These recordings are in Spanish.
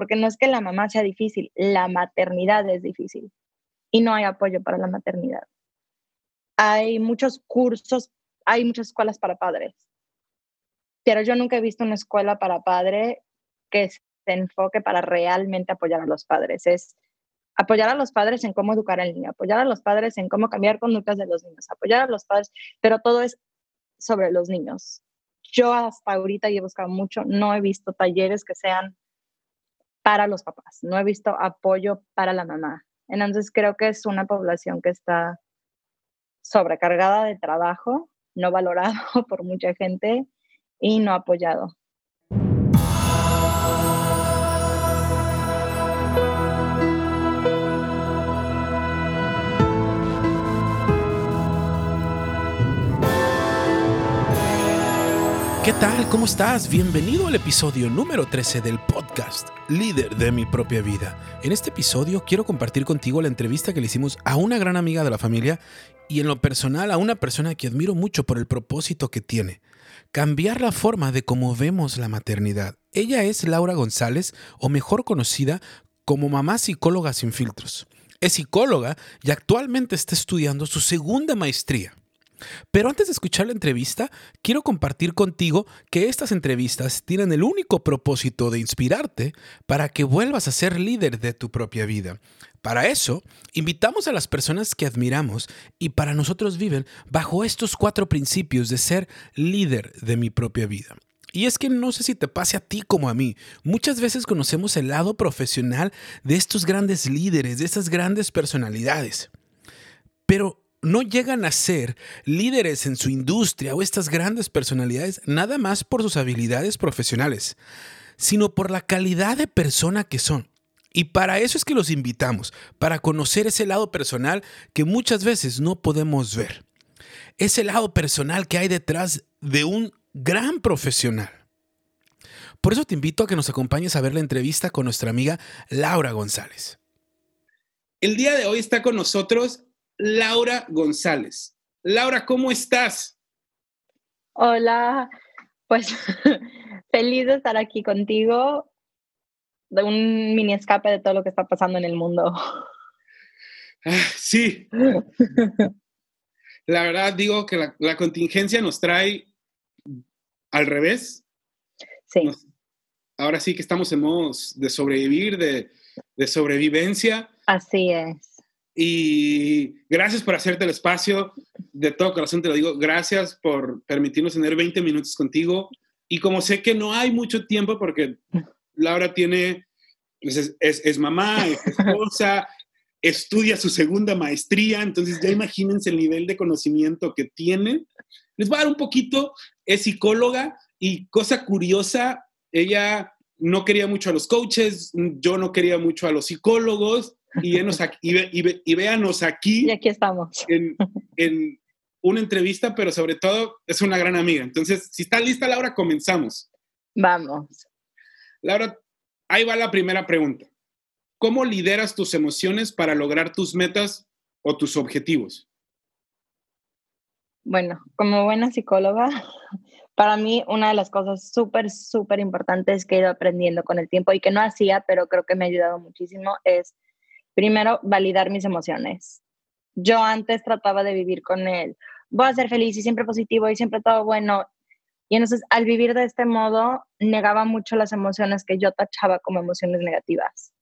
porque no es que la mamá sea difícil, la maternidad es difícil y no hay apoyo para la maternidad. Hay muchos cursos, hay muchas escuelas para padres, pero yo nunca he visto una escuela para padre que se enfoque para realmente apoyar a los padres. Es apoyar a los padres en cómo educar al niño, apoyar a los padres en cómo cambiar conductas de los niños, apoyar a los padres, pero todo es sobre los niños. Yo hasta ahorita he buscado mucho, no he visto talleres que sean para los papás, no he visto apoyo para la mamá. Entonces creo que es una población que está sobrecargada de trabajo, no valorado por mucha gente y no apoyado. ¿Qué tal? ¿Cómo estás? Bienvenido al episodio número 13 del podcast Líder de mi propia vida. En este episodio quiero compartir contigo la entrevista que le hicimos a una gran amiga de la familia y en lo personal a una persona que admiro mucho por el propósito que tiene. Cambiar la forma de cómo vemos la maternidad. Ella es Laura González, o mejor conocida como mamá psicóloga sin filtros. Es psicóloga y actualmente está estudiando su segunda maestría. Pero antes de escuchar la entrevista, quiero compartir contigo que estas entrevistas tienen el único propósito de inspirarte para que vuelvas a ser líder de tu propia vida. Para eso, invitamos a las personas que admiramos y para nosotros viven bajo estos cuatro principios de ser líder de mi propia vida. Y es que no sé si te pase a ti como a mí. Muchas veces conocemos el lado profesional de estos grandes líderes, de estas grandes personalidades. Pero no llegan a ser líderes en su industria o estas grandes personalidades nada más por sus habilidades profesionales, sino por la calidad de persona que son. Y para eso es que los invitamos, para conocer ese lado personal que muchas veces no podemos ver. Ese lado personal que hay detrás de un gran profesional. Por eso te invito a que nos acompañes a ver la entrevista con nuestra amiga Laura González. El día de hoy está con nosotros Laura González. Laura, ¿cómo estás? Hola, pues feliz de estar aquí contigo, de un mini escape de todo lo que está pasando en el mundo. Ah, sí. La verdad digo que la, contingencia nos trae al revés. Sí. ahora sí que estamos en modo de sobrevivir, de, de sobrevivencia. Así es. Y gracias por hacerte el espacio. De todo corazón te lo digo. Gracias por permitirnos tener 20 minutos contigo. Y como sé que no hay mucho tiempo porque Laura tiene, pues es, es, mamá, es esposa, estudia su segunda maestría, entonces ya imagínense el nivel de conocimiento que tiene. Les voy a dar un poquito, es psicóloga y cosa curiosa, ella no quería mucho a los coaches, yo no quería mucho a los psicólogos, y, y, y, véanos aquí. Y aquí estamos. En, en, una entrevista, pero sobre todo es una gran amiga. Entonces, si está lista, Laura, comenzamos. Vamos. Laura, ahí va la primera pregunta. ¿Cómo lideras tus emociones para lograr tus metas o tus objetivos? Bueno, como buena psicóloga, para mí una de las cosas súper, súper importantes que he ido aprendiendo con el tiempo y que no hacía, pero creo que me ha ayudado muchísimo, es primero, validar mis emociones. Yo antes trataba de vivir con él, voy a ser feliz y siempre positivo y siempre todo bueno. Y entonces, al vivir de este modo, negaba mucho las emociones que yo tachaba como emociones negativas.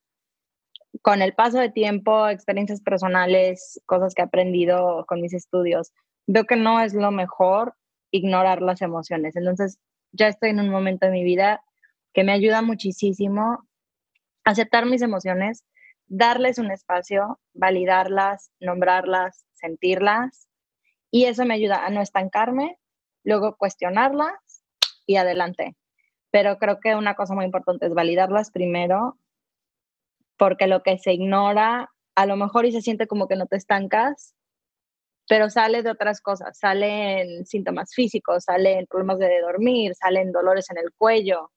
Con el paso de tiempo, experiencias personales, cosas que he aprendido con mis estudios, veo que no es lo mejor ignorar las emociones. Entonces, ya estoy en un momento de mi vida que me ayuda muchísimo a aceptar mis emociones, darles un espacio, validarlas, nombrarlas, sentirlas, y eso me ayuda a no estancarme, luego cuestionarlas y adelante. Pero creo que una cosa muy importante es validarlas primero, porque lo que se ignora, a lo mejor y se siente como que no te estancas, pero sale de otras cosas, salen síntomas físicos, salen problemas de dormir, salen dolores en el cuello.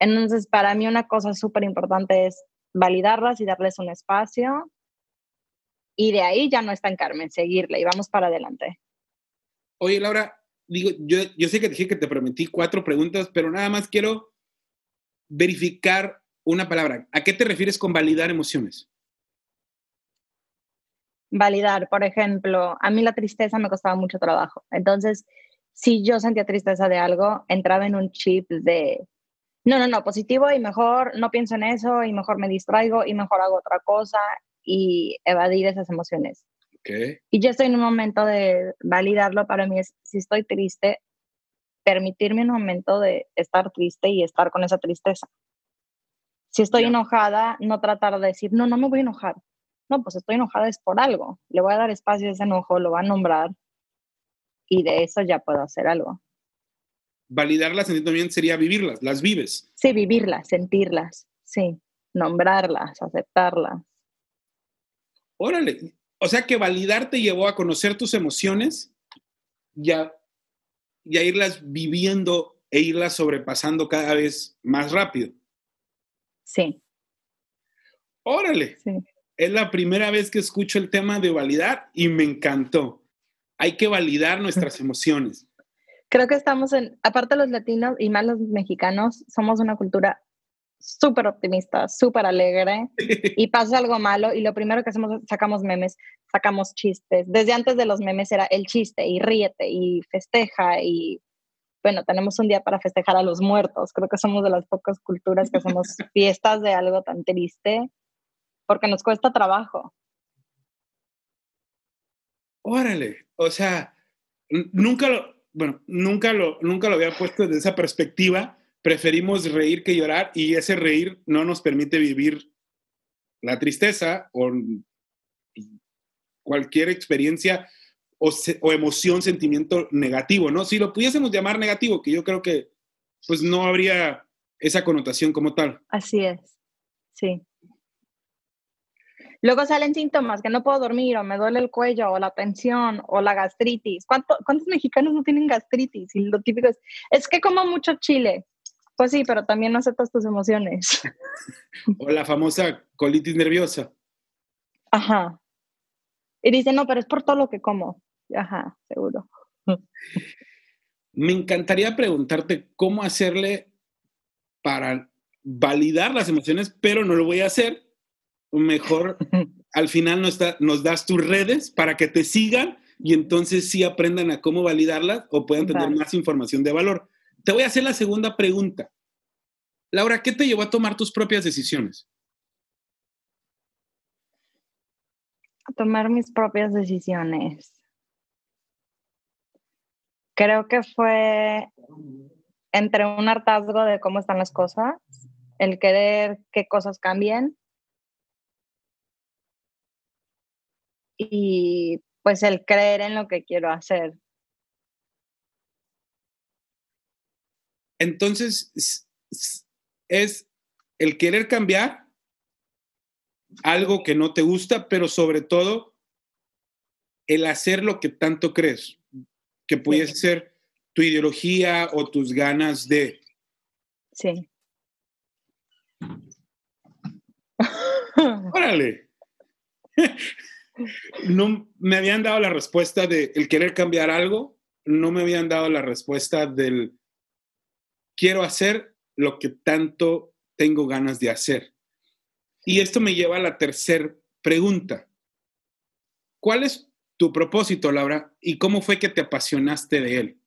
Entonces, para mí una cosa súper importante es validarlas y darles un espacio. Y de ahí ya no estancarme, seguirle y vamos para adelante. Oye, Laura, digo, yo, yo sé que dije que te prometí cuatro preguntas, pero nada más quiero verificar una palabra. ¿A qué te refieres con validar emociones? Validar, por ejemplo, a mí la tristeza me costaba mucho trabajo. Entonces, si yo sentía tristeza de algo, entraba en un chip de, no, no, no, positivo y mejor no pienso en eso y mejor me distraigo y mejor hago otra cosa y evadir esas emociones. Y yo estoy en un momento de validarlo. Para mí es, si estoy triste, permitirme un momento de estar triste y estar con esa tristeza. Si estoy enojada, no tratar de decir, no, no me voy a enojar. No, pues estoy enojada es por algo. Le voy a dar espacio a ese enojo, lo va a nombrar y de eso ya puedo hacer algo. Validarlas también sería vivirlas, las vives. Sí, vivirlas, sentirlas, sí, nombrarlas, aceptarlas. Órale, o sea que validar te llevó a conocer tus emociones y a, irlas viviendo e irlas sobrepasando cada vez más rápido. Sí. Órale. Sí. Es la primera vez que escucho el tema de validar y me encantó. Hay que validar nuestras emociones. Creo que estamos en, aparte los latinos y más los mexicanos, somos una cultura súper optimista, súper alegre y pasa algo malo y lo primero que hacemos es sacamos memes, sacamos chistes. Desde antes de los memes era el chiste y ríete y festeja y bueno, tenemos un día para festejar a los muertos. Creo que somos de las pocas culturas que hacemos fiestas de algo tan triste porque nos cuesta trabajo. Órale, o sea, nunca lo, bueno, nunca lo, nunca lo había puesto desde esa perspectiva preferimos reír que llorar y ese reír no nos permite vivir la tristeza o cualquier experiencia o, emoción, sentimiento negativo, ¿no? Si lo pudiésemos llamar negativo, que yo creo que pues no habría esa connotación como tal. Así es, sí. Luego salen síntomas que no puedo dormir o me duele el cuello o la tensión o la gastritis. ¿Cuántos mexicanos no tienen gastritis? Y lo típico es, es que como mucho chile. Pues sí, pero también no aceptas tus emociones. o la famosa colitis nerviosa. Ajá. Y dice, no, pero es por todo lo que como. Ajá, seguro. Me encantaría preguntarte cómo hacerle para validar las emociones, pero no lo voy a hacer. Mejor al final nos, nos das tus redes para que te sigan y entonces sí aprendan a cómo validarlas o puedan tener más información de valor. Te voy a hacer la segunda pregunta. Laura, ¿qué te llevó a tomar tus propias decisiones? A tomar mis propias decisiones. Creo que fue entre un hartazgo de cómo están las cosas, el querer que cosas cambien y pues el creer en lo que quiero hacer. Entonces, es el querer cambiar algo que no te gusta, pero sobre todo el hacer lo que tanto crees, que pudiese ser tu ideología o tus ganas de. Sí. Órale. No me habían dado la respuesta de el querer cambiar algo, no me habían dado la respuesta del quiero hacer lo que tanto tengo ganas de hacer. Y esto me lleva a la tercera pregunta. ¿Cuál es tu propósito, Laura, y cómo fue que te apasionaste de él?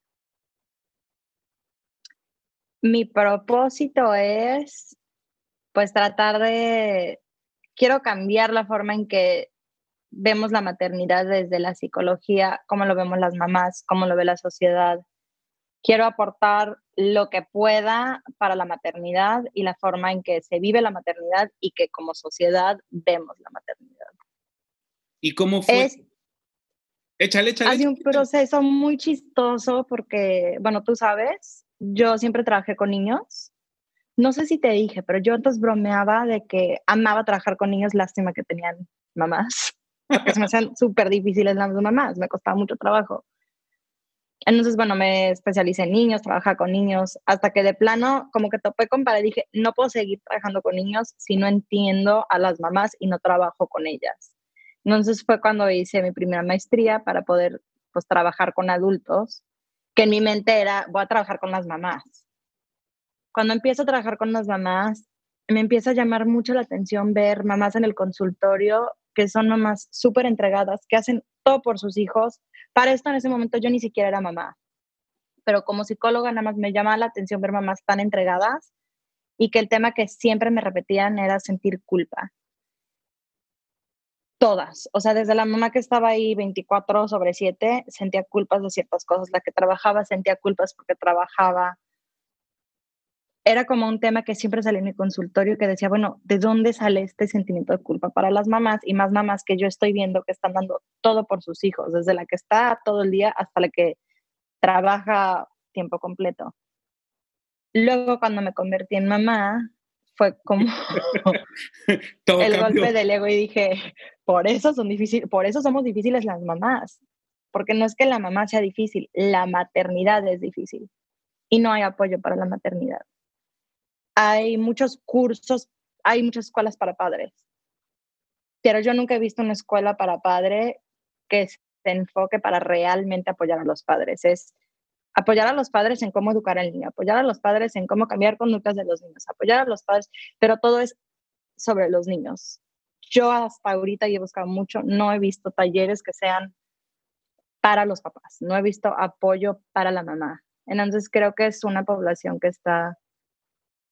Mi propósito es, pues, tratar de, quiero cambiar la forma en que vemos la maternidad desde la psicología, cómo lo vemos las mamás, cómo lo ve la sociedad, quiero aportar lo que pueda para la maternidad y la forma en que se vive la maternidad y que como sociedad vemos la maternidad. ¿Y cómo fue? échale, échale. Hay un proceso muy chistoso porque, bueno, tú sabes, yo siempre trabajé con niños. No sé si te dije, pero yo antes bromeaba de que amaba trabajar con niños, lástima que tenían mamás, porque se me hacían súper difíciles las mamás, me costaba mucho trabajo. Entonces, bueno, me especialicé en niños, trabajaba con niños, hasta que de plano como que topé con para dije, no puedo seguir trabajando con niños si no entiendo a las mamás y no trabajo con ellas. Entonces fue cuando hice mi primera maestría para poder pues trabajar con adultos, que en mi mente era, voy a trabajar con las mamás. Cuando empiezo a trabajar con las mamás, me empieza a llamar mucho la atención ver mamás en el consultorio que son mamás súper entregadas, que hacen todo por sus hijos. Para esto en ese momento yo ni siquiera era mamá, pero como psicóloga nada más me llama la atención ver mamás tan entregadas y que el tema que siempre me repetían era sentir culpa. Todas, o sea, desde la mamá que estaba ahí 24 sobre 7, sentía culpas de ciertas cosas, la que trabajaba sentía culpas porque trabajaba, era como un tema que siempre salía en mi consultorio que decía, bueno, ¿de dónde sale este sentimiento de culpa para las mamás y más mamás que yo estoy viendo que están dando todo por sus hijos, desde la que está todo el día hasta la que trabaja tiempo completo? Luego, cuando me convertí en mamá, fue como el golpe del ego y dije, por eso son difíciles, por eso somos difíciles las mamás, porque no es que la mamá sea difícil, la maternidad es difícil y no hay apoyo para la maternidad hay muchos cursos, hay muchas escuelas para padres, pero yo nunca he visto una escuela para padre que se enfoque para realmente apoyar a los padres. Es apoyar a los padres en cómo educar al niño, apoyar a los padres en cómo cambiar conductas de los niños, apoyar a los padres, pero todo es sobre los niños. Yo hasta ahorita he buscado mucho, no he visto talleres que sean para los papás, no he visto apoyo para la mamá. Entonces creo que es una población que está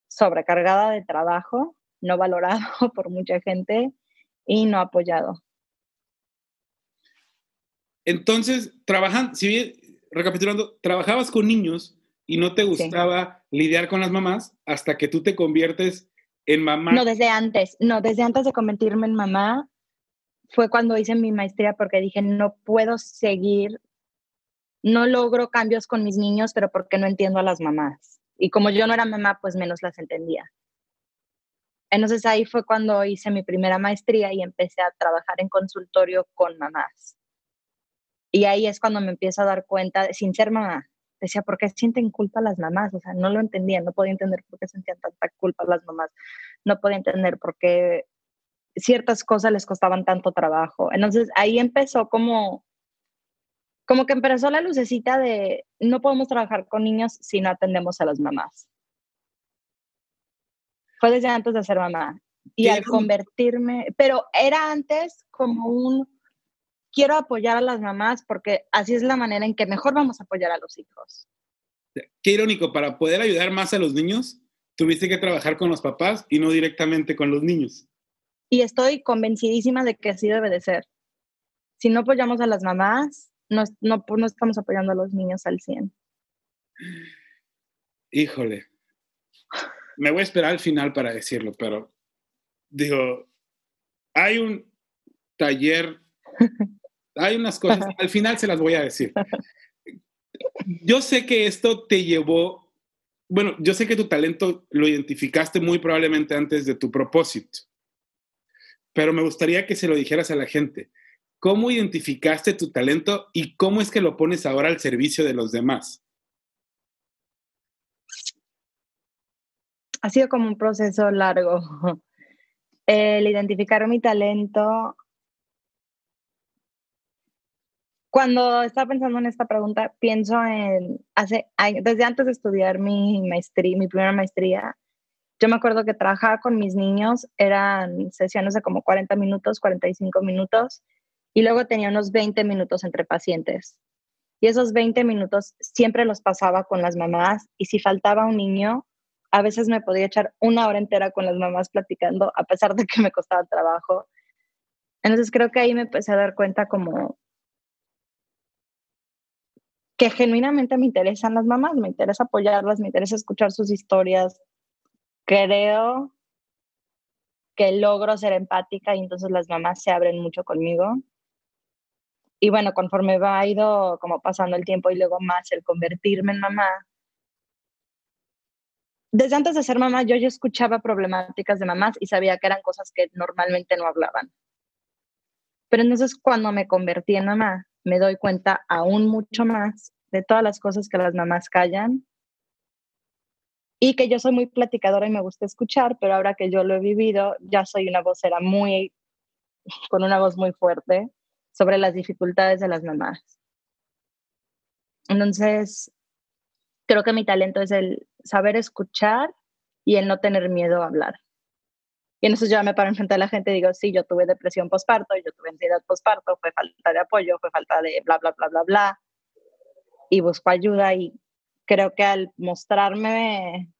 sobrecargada de trabajo, no valorado por mucha gente y no apoyado. Entonces, trabajan, si bien, recapitulando, trabajabas con niños y no te gustaba lidiar con las mamás hasta que tú te conviertes en mamá. No, desde antes, no, desde antes de convertirme en mamá fue cuando hice mi maestría porque dije, no puedo seguir, no logro cambios con mis niños, pero porque no entiendo a las mamás. Y como yo no era mamá, pues menos las entendía. Entonces ahí fue cuando hice mi primera maestría y empecé a trabajar en consultorio con mamás. Y ahí es cuando me empiezo a dar cuenta, sin ser mamá, decía, ¿por qué sienten culpa las mamás? O sea, no lo entendía, no podía entender por qué sentían tanta culpa las mamás, no podía entender por qué ciertas cosas les costaban tanto trabajo. Entonces ahí empezó como como que empezó la lucecita de no podemos trabajar con niños si no atendemos a las mamás. Fue desde antes de ser mamá. Y al convertirme, pero era antes como un, quiero apoyar a las mamás porque así es la manera en que mejor vamos a apoyar a los hijos. Qué irónico, para poder ayudar más a los niños, tuviste que trabajar con los papás y no directamente con los niños. Y estoy convencidísima de que así debe de ser. Si no apoyamos a las mamás, no, no, estamos apoyando a los niños al 100. Híjole. Me voy a esperar al final para decirlo, pero digo, hay un taller, hay unas cosas, al final se las voy a decir. Yo sé que esto te llevó, bueno, yo sé que tu talento lo identificaste muy probablemente antes de tu propósito, pero me gustaría que se lo dijeras a la gente. ¿Cómo identificaste tu talento y cómo es que lo pones ahora al servicio de los demás? Ha sido como un proceso largo. El identificar mi talento. Cuando estaba pensando en esta pregunta, pienso en hace desde antes de estudiar mi maestría, mi primera maestría, yo me acuerdo que trabajaba con mis niños, eran sesiones de como 40 minutos, 45 minutos, y luego tenía unos 20 minutos entre pacientes. Y esos 20 minutos siempre los pasaba con las mamás y si faltaba un niño, a veces me podía echar una hora entera con las mamás platicando, a pesar de que me costaba trabajo. Entonces creo que ahí me empecé a dar cuenta como que genuinamente me interesan las mamás, me interesa apoyarlas, me interesa escuchar sus historias. Creo que logro ser empática y entonces las mamás se abren mucho conmigo. Y bueno, conforme va ido como pasando el tiempo y luego más el convertirme en mamá, desde antes de ser mamá yo ya escuchaba problemáticas de mamás y sabía que eran cosas que normalmente no hablaban. Pero entonces cuando me convertí en mamá, me doy cuenta aún mucho más de todas las cosas que las mamás callan y que yo soy muy platicadora y me gusta escuchar, pero ahora que yo lo he vivido, ya soy una vocera muy, con una voz muy fuerte sobre las dificultades de las mamás. Entonces, creo que mi talento es el saber escuchar y el no tener miedo a hablar. Y entonces yo me paro enfrente de la gente y digo, sí, yo tuve depresión postparto, yo tuve ansiedad postparto, fue falta de apoyo, fue falta de bla, bla, bla, bla, bla. Y busco ayuda y creo que al mostrarme,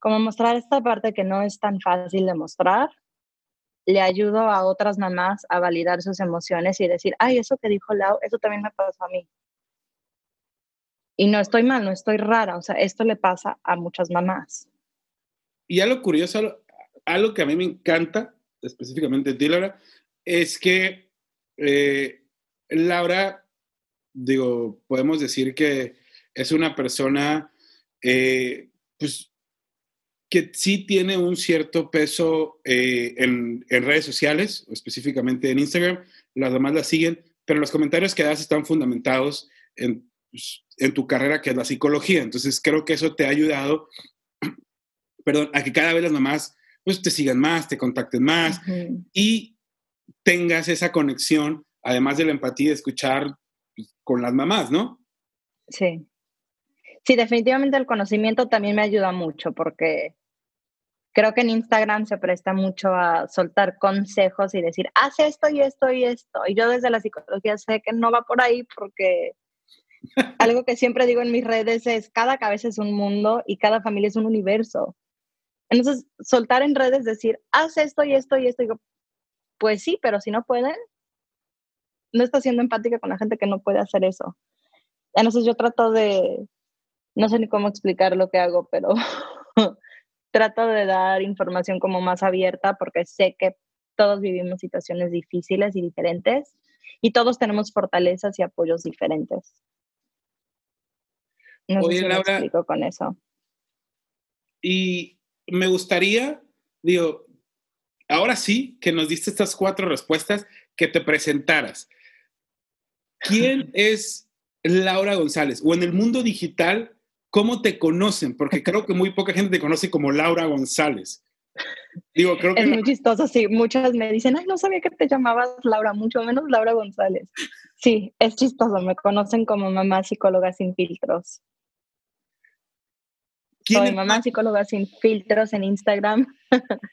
como mostrar esta parte que no es tan fácil de mostrar, le ayudo a otras mamás a validar sus emociones y decir, ay, eso que dijo Lau, eso también me pasó a mí. Y no estoy mal, no estoy rara, o sea, esto le pasa a muchas mamás. Y algo curioso, algo que a mí me encanta, específicamente de Laura, es que eh, Laura, digo, podemos decir que es una persona, eh, pues, que sí tiene un cierto peso eh, en, en, redes sociales, específicamente en Instagram, las demás la siguen, pero los comentarios que das están fundamentados en, pues, en tu carrera, que es la psicología. Entonces, creo que eso te ha ayudado, perdón, a que cada vez las mamás pues te sigan más, te contacten más y tengas esa conexión, además de la empatía de escuchar pues, con las mamás, ¿no? Sí. Sí, definitivamente el conocimiento también me ayuda mucho porque creo que en Instagram se presta mucho a soltar consejos y decir, haz esto y esto y esto. Y yo desde la psicología sé que no va por ahí porque algo que siempre digo en mis redes es, cada cabeza es un mundo y cada familia es un universo. Entonces, soltar en redes, decir, haz esto y esto y esto, digo, pues sí, pero si no pueden, no está siendo empática con la gente que no puede hacer eso. Entonces yo trato de, no sé ni cómo explicar lo que hago, pero trato de dar información como más abierta porque sé que todos vivimos situaciones difíciles y diferentes y todos tenemos fortalezas y apoyos diferentes. No sé si Laura, explico con eso. Y me gustaría, digo, ahora sí que nos diste estas cuatro respuestas, que te presentaras. ¿Quién es Laura González? O en el mundo digital, ¿cómo te conocen? Porque creo que muy poca gente te conoce como Laura González. Digo, creo que es muy chistoso, sí. Muchas me dicen, ay, no sabía que te llamabas Laura, mucho menos Laura González. Sí, es chistoso. Me conocen como mamá psicóloga sin filtros. Soy mamá psicóloga sin filtros en Instagram.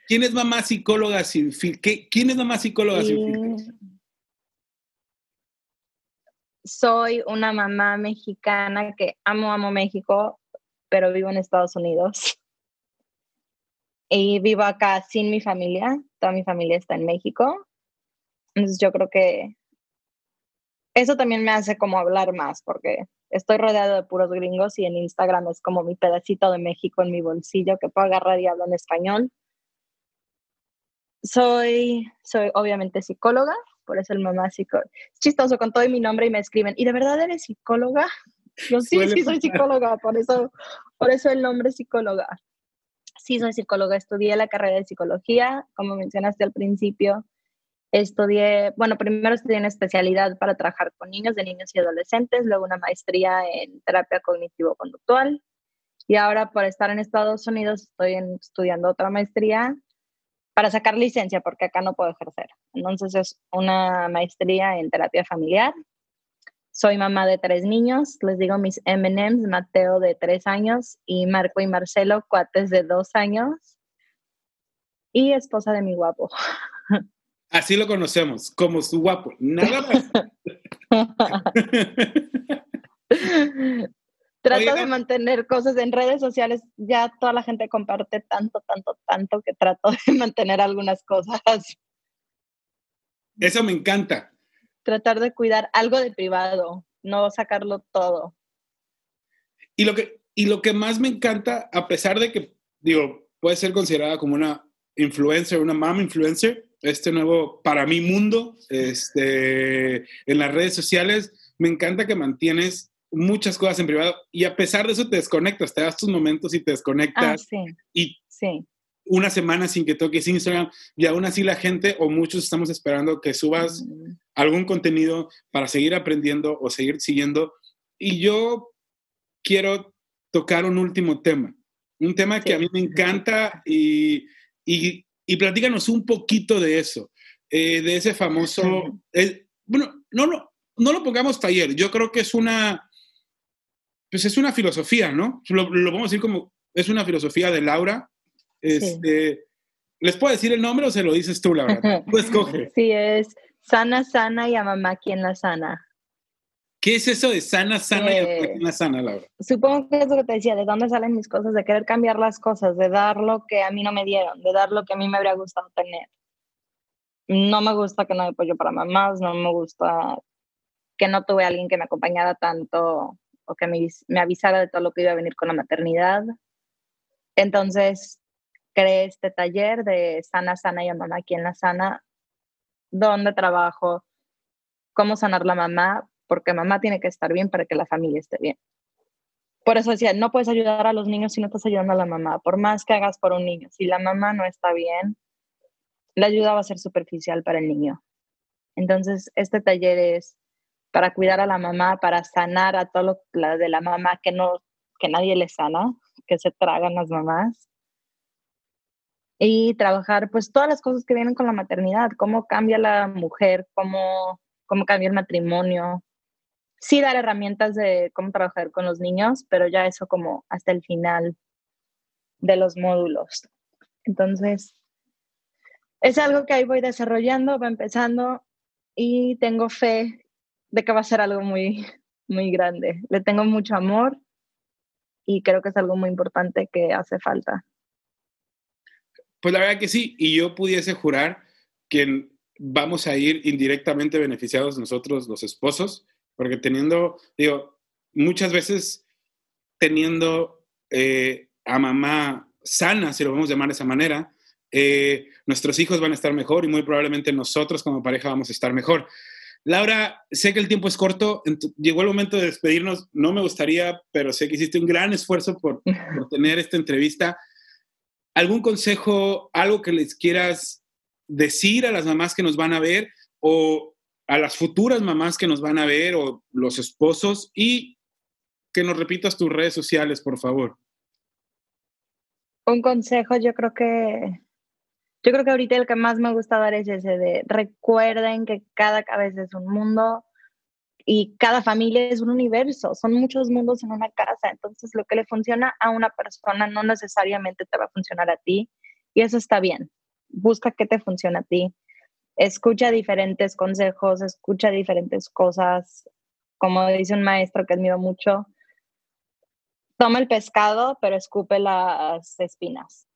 ¿Quién es mamá psicóloga sin filtros? ¿Quién es mamá psicóloga sin filtros? Soy una mamá mexicana que amo, amo México, pero vivo en Estados Unidos. Y vivo acá sin mi familia. Toda mi familia está en México. Entonces yo creo que eso también me hace como hablar más, porque estoy rodeado de puros gringos y en Instagram es como mi pedacito de México en mi bolsillo que puedo agarrar y hablo en español. Soy, soy obviamente psicóloga, por eso el mamá psicóloga. Es chistoso con todo mi nombre y me escriben, ¿y de verdad eres psicóloga? Yo sí, sí soy psicóloga, por eso, por eso el nombre psicóloga. Sí soy psicóloga, estudié la carrera de psicología, como mencionaste al principio, Estudié, bueno, primero estudié una especialidad para trabajar con niños, de niños y adolescentes, luego una maestría en terapia cognitivo-conductual y ahora por estar en Estados Unidos estoy estudiando otra maestría para sacar licencia porque acá no puedo ejercer. Entonces es una maestría en terapia familiar. Soy mamá de tres niños, les digo mis MMs, Mateo de tres años y Marco y Marcelo, cuates de dos años. Y esposa de mi guapo. Así lo conocemos, como su guapo. Nada más. trato de mantener cosas en redes sociales. Ya toda la gente comparte tanto, tanto, tanto que trato de mantener algunas cosas. Eso me encanta. Tratar de cuidar algo de privado, no sacarlo todo. Y lo que, y lo que más me encanta, a pesar de que, digo, puede ser considerada como una influencer, una mom influencer, este nuevo, para mi mundo, este, en las redes sociales. Me encanta que mantienes muchas cosas en privado y a pesar de eso te desconectas, te das tus momentos y te desconectas. Ah, y sí. una semana sin que toques Instagram y aún así la gente o muchos estamos esperando que subas algún contenido para seguir aprendiendo o seguir siguiendo. Y yo quiero tocar un último tema, un tema que a mí me encanta y, y y platícanos un poquito de eso, eh, de ese famoso, eh, bueno, no, no, no lo pongamos taller, yo creo que es una, pues es una filosofía, ¿no? Lo, a decir como, es una filosofía de Laura, este, ¿Les puedo decir el nombre o se lo dices tú, Laura? Tú escoge. Sí, es Sana, Sana y a mamá quien la sana. ¿Qué es eso de sana, sana y a mamá quien la sana, Laura? Supongo que es lo que te decía, de dónde salen mis cosas, de querer cambiar las cosas, de dar lo que a mí no me dieron, de dar lo que a mí me habría gustado tener. No me gusta que no hay apoyo para mamás, no me gusta que no tuve a alguien que me acompañara tanto o que me, avisara de todo lo que iba a venir con la maternidad. Entonces, creé este taller de Sana, Sana y a Mamá aquí en la Sana, donde trabajo cómo sanar la mamá, porque mamá tiene que estar bien para que la familia esté bien. Por eso decía, no puedes ayudar a los niños si no estás ayudando a la mamá, por más que hagas por un niño. Si la mamá no está bien, la ayuda va a ser superficial para el niño. Entonces, este taller es para cuidar a la mamá, para sanar a todo lo de la mamá que no que nadie le sana, que se tragan las mamás y trabajar pues todas las cosas que vienen con la maternidad, cómo cambia la mujer, cómo, cómo cambia el matrimonio. Sí dar herramientas de cómo trabajar con los niños, pero ya eso como hasta el final de los módulos. Entonces, es algo que ahí voy desarrollando, va empezando y tengo fe de que va a ser algo muy, muy grande. Le tengo mucho amor y creo que es algo muy importante que hace falta. Pues la verdad que sí, y yo pudiese jurar que vamos a ir indirectamente beneficiados nosotros los esposos, porque teniendo, digo, muchas veces teniendo eh, a mamá sana, si lo vamos a llamar de esa manera, eh, nuestros hijos van a estar mejor y muy probablemente nosotros como pareja vamos a estar mejor. Laura, sé que el tiempo es corto, llegó el momento de despedirnos, no me gustaría, pero sé que hiciste un gran esfuerzo por, por tener esta entrevista. ¿Algún consejo, algo que les quieras decir a las mamás que nos van a ver o a las futuras mamás que nos van a ver o los esposos y que nos repitas tus redes sociales, por favor? Un consejo, yo creo que yo creo que ahorita el que más me gusta dar es ese de recuerden que cada cabeza es un mundo, y cada familia es un universo, son muchos mundos en una casa, entonces lo que le funciona a una persona no necesariamente te va a funcionar a ti y eso está bien. Busca qué te funciona a ti. Escucha diferentes consejos, escucha diferentes cosas. Como dice un maestro que admiro mucho, toma el pescado, pero escupe las espinas.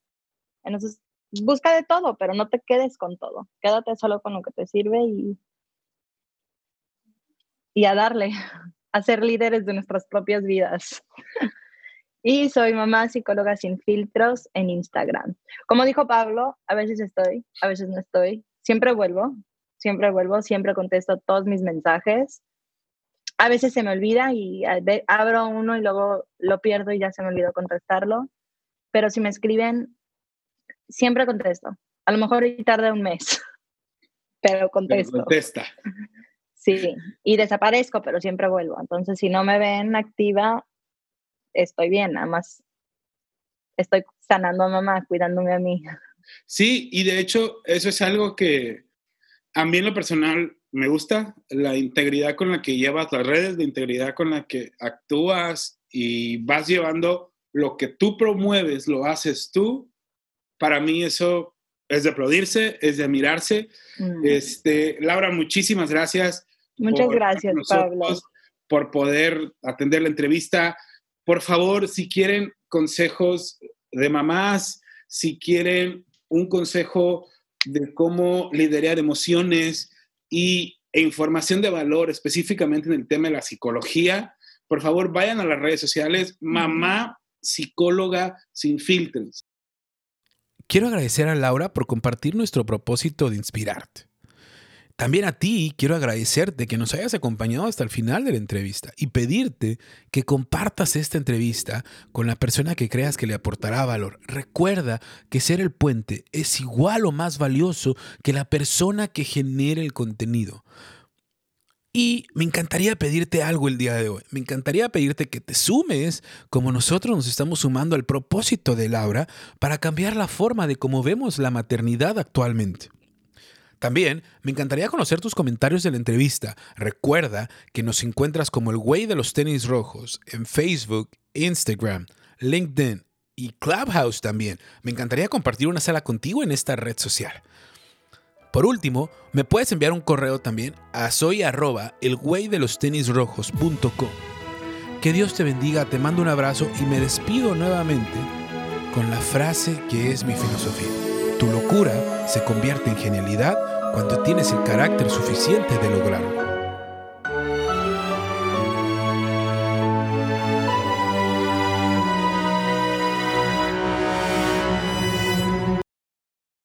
Entonces, busca de todo, pero no te quedes con todo. Quédate solo con lo que te sirve y y a darle, a ser líderes de nuestras propias vidas. Y soy mamá psicóloga sin filtros en Instagram. Como dijo Pablo, a veces estoy, a veces no estoy. Siempre vuelvo, siempre vuelvo, siempre contesto todos mis mensajes. A veces se me olvida y abro uno y luego lo pierdo y ya se me olvidó contestarlo. Pero si me escriben, siempre contesto. A lo mejor tarda un mes, pero contesto. Pero contesta. Sí, y desaparezco, pero siempre vuelvo. Entonces, si no me ven activa, estoy bien, nada más estoy sanando a mamá, cuidándome a mí. Sí, y de hecho, eso es algo que a mí en lo personal me gusta, la integridad con la que llevas las redes, la integridad con la que actúas y vas llevando lo que tú promueves, lo haces tú. Para mí eso es de aplaudirse, es de admirarse. Mm. Este, Laura, muchísimas gracias. Muchas gracias, Pablo. Por poder atender la entrevista. Por favor, si quieren consejos de mamás, si quieren un consejo de cómo liderar emociones y, e información de valor específicamente en el tema de la psicología, por favor vayan a las redes sociales Mamá Psicóloga Sin Filtros. Quiero agradecer a Laura por compartir nuestro propósito de inspirarte. También a ti quiero agradecerte que nos hayas acompañado hasta el final de la entrevista y pedirte que compartas esta entrevista con la persona que creas que le aportará valor. Recuerda que ser el puente es igual o más valioso que la persona que genere el contenido. Y me encantaría pedirte algo el día de hoy. Me encantaría pedirte que te sumes como nosotros nos estamos sumando al propósito de Laura para cambiar la forma de cómo vemos la maternidad actualmente. También me encantaría conocer tus comentarios de la entrevista. Recuerda que nos encuentras como el güey de los tenis rojos en Facebook, Instagram, LinkedIn y Clubhouse también. Me encantaría compartir una sala contigo en esta red social. Por último, me puedes enviar un correo también a soy arroba el de Que Dios te bendiga, te mando un abrazo y me despido nuevamente con la frase que es mi filosofía. Tu locura se convierte en genialidad cuando tienes el carácter suficiente de lograrlo.